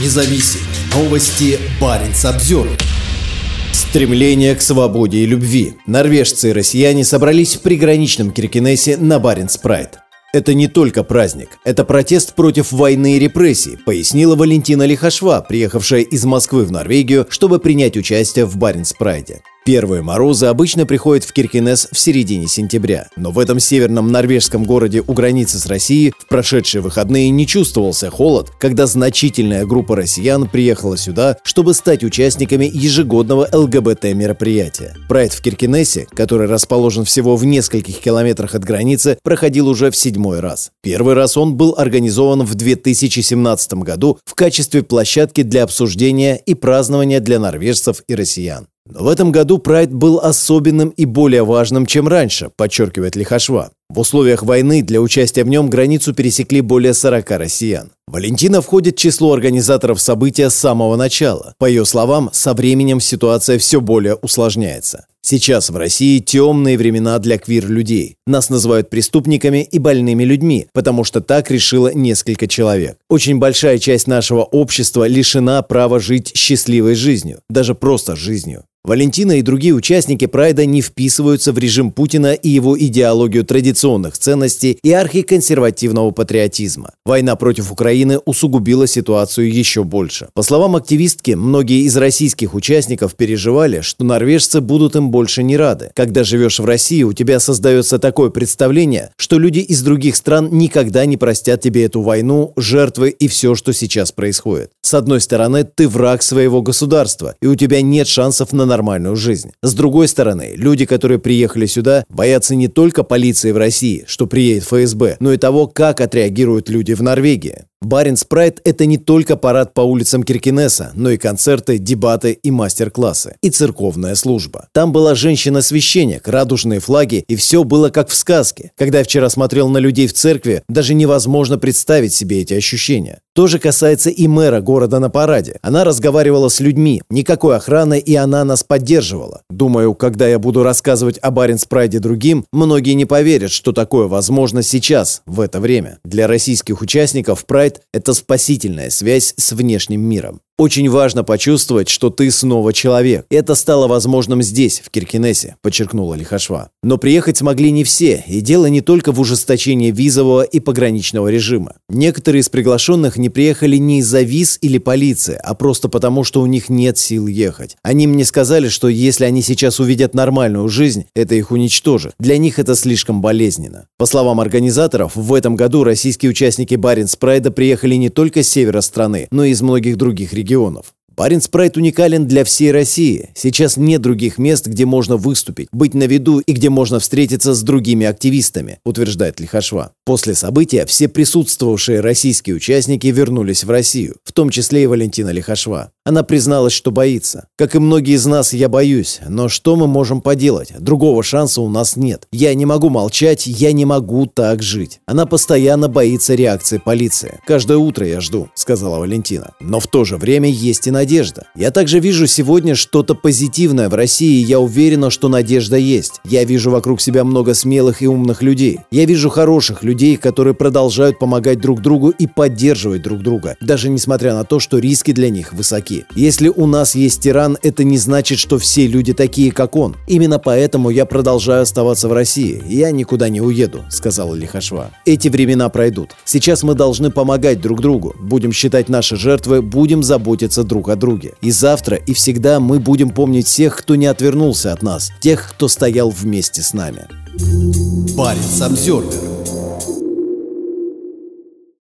независим. Новости Баренц обзор. Стремление к свободе и любви. Норвежцы и россияне собрались в приграничном Киркинессе на Баренц Прайд. Это не только праздник, это протест против войны и репрессий, пояснила Валентина Лихашва, приехавшая из Москвы в Норвегию, чтобы принять участие в Баренц Прайде. Первые морозы обычно приходят в Киркинес в середине сентября, но в этом северном норвежском городе у границы с Россией в прошедшие выходные не чувствовался холод, когда значительная группа россиян приехала сюда, чтобы стать участниками ежегодного ЛГБТ-мероприятия. Прайд в Киркинессе, который расположен всего в нескольких километрах от границы, проходил уже в седьмой раз. Первый раз он был организован в 2017 году в качестве площадки для обсуждения и празднования для норвежцев и россиян. Но в этом году Прайд был особенным и более важным, чем раньше, подчеркивает Лихашва. В условиях войны для участия в нем границу пересекли более 40 россиян. Валентина входит в число организаторов события с самого начала. По ее словам, со временем ситуация все более усложняется. Сейчас в России темные времена для квир-людей. Нас называют преступниками и больными людьми, потому что так решило несколько человек. Очень большая часть нашего общества лишена права жить счастливой жизнью, даже просто жизнью. Валентина и другие участники Прайда не вписываются в режим Путина и его идеологию традиционных ценностей и архиконсервативного патриотизма. Война против Украины усугубила ситуацию еще больше. По словам активистки, многие из российских участников переживали, что норвежцы будут им больше не рады. Когда живешь в России, у тебя создается такое представление, что люди из других стран никогда не простят тебе эту войну, жертвы и все, что сейчас происходит. С одной стороны, ты враг своего государства, и у тебя нет шансов на нормальную жизнь. С другой стороны, люди, которые приехали сюда, боятся не только полиции в России, что приедет ФСБ, но и того, как отреагируют люди в Норвегии. Баренц Прайд – это не только парад по улицам Киркинесса, но и концерты, дебаты и мастер-классы. И церковная служба. Там была женщина-священник, радужные флаги, и все было как в сказке. Когда я вчера смотрел на людей в церкви, даже невозможно представить себе эти ощущения. То же касается и мэра города на параде. Она разговаривала с людьми, никакой охраны, и она нас поддерживала. Думаю, когда я буду рассказывать о Баренц Прайде другим, многие не поверят, что такое возможно сейчас, в это время. Для российских участников Прайд – это спасительная связь с внешним миром. Очень важно почувствовать, что ты снова человек. Это стало возможным здесь, в Киркинессе, подчеркнула Лихашва. Но приехать смогли не все, и дело не только в ужесточении визового и пограничного режима. Некоторые из приглашенных не приехали не из-за виз или полиции, а просто потому, что у них нет сил ехать. Они мне сказали, что если они сейчас увидят нормальную жизнь, это их уничтожит. Для них это слишком болезненно. По словам организаторов, в этом году российские участники Баренц Прайда приехали не только с севера страны, но и из многих других регионов регионов. Баренц Прайд уникален для всей России. Сейчас нет других мест, где можно выступить, быть на виду и где можно встретиться с другими активистами, утверждает Лихашва. После события все присутствовавшие российские участники вернулись в Россию, в том числе и Валентина Лихашва. Она призналась, что боится. Как и многие из нас, я боюсь. Но что мы можем поделать? Другого шанса у нас нет. Я не могу молчать, я не могу так жить. Она постоянно боится реакции полиции. Каждое утро я жду, сказала Валентина. Но в то же время есть и надежда. Я также вижу сегодня что-то позитивное в России, и я уверена, что надежда есть. Я вижу вокруг себя много смелых и умных людей. Я вижу хороших людей, которые продолжают помогать друг другу и поддерживать друг друга, даже несмотря на то, что риски для них высоки высоки. Если у нас есть тиран, это не значит, что все люди такие, как он. Именно поэтому я продолжаю оставаться в России. Я никуда не уеду», — сказала Лихашва. «Эти времена пройдут. Сейчас мы должны помогать друг другу. Будем считать наши жертвы, будем заботиться друг о друге. И завтра, и всегда мы будем помнить всех, кто не отвернулся от нас, тех, кто стоял вместе с нами». Парень Самсервер